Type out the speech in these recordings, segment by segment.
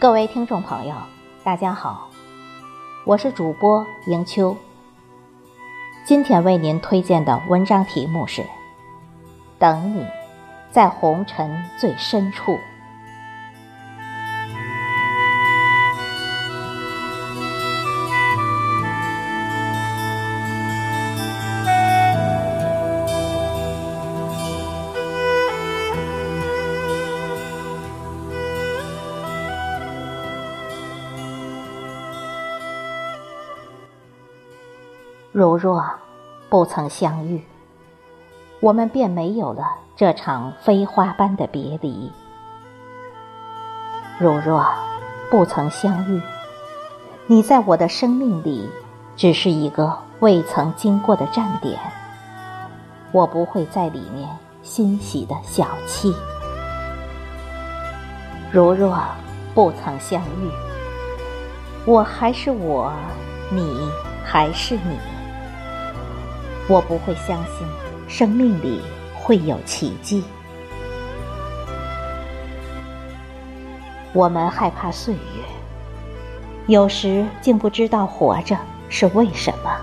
各位听众朋友，大家好，我是主播迎秋。今天为您推荐的文章题目是《等你，在红尘最深处》。如若不曾相遇，我们便没有了这场飞花般的别离；如若不曾相遇，你在我的生命里只是一个未曾经过的站点，我不会在里面欣喜的小憩；如若不曾相遇，我还是我，你还是你。我不会相信生命里会有奇迹。我们害怕岁月，有时竟不知道活着是为什么。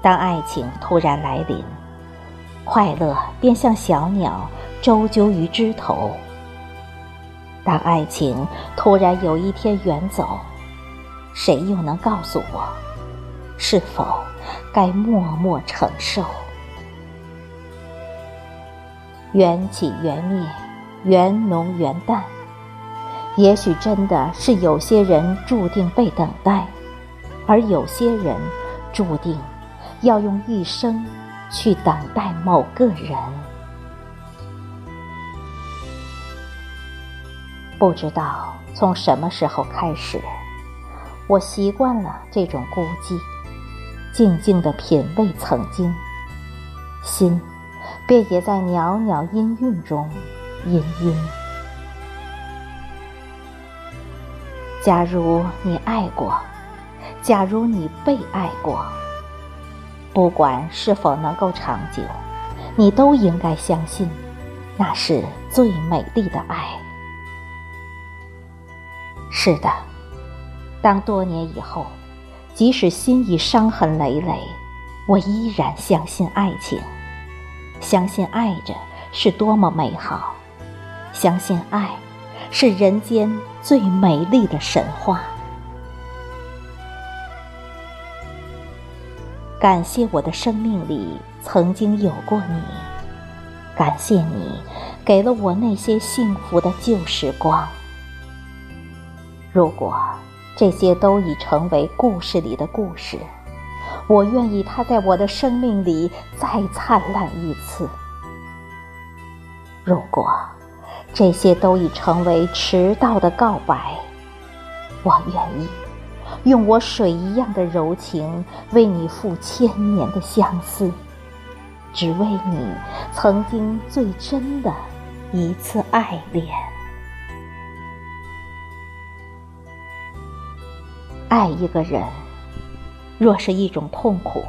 当爱情突然来临，快乐便像小鸟周啾于枝头；当爱情突然有一天远走，谁又能告诉我，是否？该默默承受，缘起缘灭，缘浓缘淡。也许真的是有些人注定被等待，而有些人注定要用一生去等待某个人。不知道从什么时候开始，我习惯了这种孤寂。静静的品味曾经，心便也在袅袅音韵中氤氲。假如你爱过，假如你被爱过，不管是否能够长久，你都应该相信，那是最美丽的爱。是的，当多年以后。即使心已伤痕累累，我依然相信爱情，相信爱着是多么美好，相信爱是人间最美丽的神话。感谢我的生命里曾经有过你，感谢你给了我那些幸福的旧时光。如果。这些都已成为故事里的故事，我愿意它在我的生命里再灿烂一次。如果这些都已成为迟到的告白，我愿意用我水一样的柔情为你付千年的相思，只为你曾经最真的一次爱恋。爱一个人，若是一种痛苦，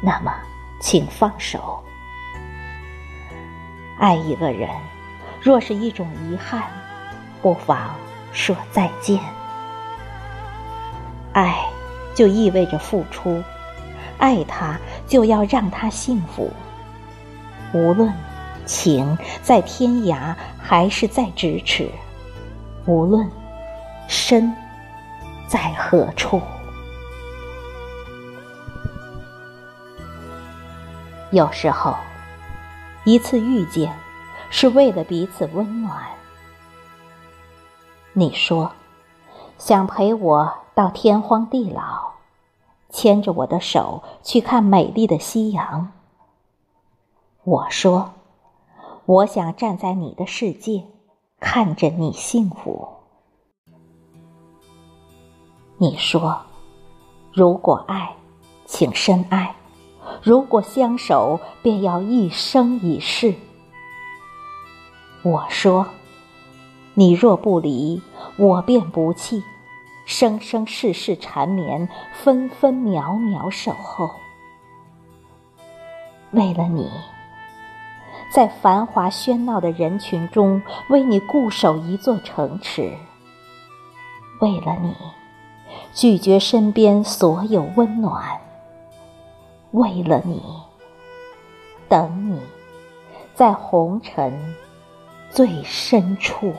那么请放手；爱一个人，若是一种遗憾，不妨说再见。爱就意味着付出，爱他就要让他幸福。无论情在天涯还是在咫尺，无论深。在何处？有时候，一次遇见是为了彼此温暖。你说想陪我到天荒地老，牵着我的手去看美丽的夕阳。我说我想站在你的世界，看着你幸福。你说：“如果爱，请深爱；如果相守，便要一生一世。”我说：“你若不离，我便不弃，生生世世缠绵，分分秒秒守候。为了你，在繁华喧闹的人群中为你固守一座城池，为了你拒绝身边所有温暖，为了你等你在红尘最深处。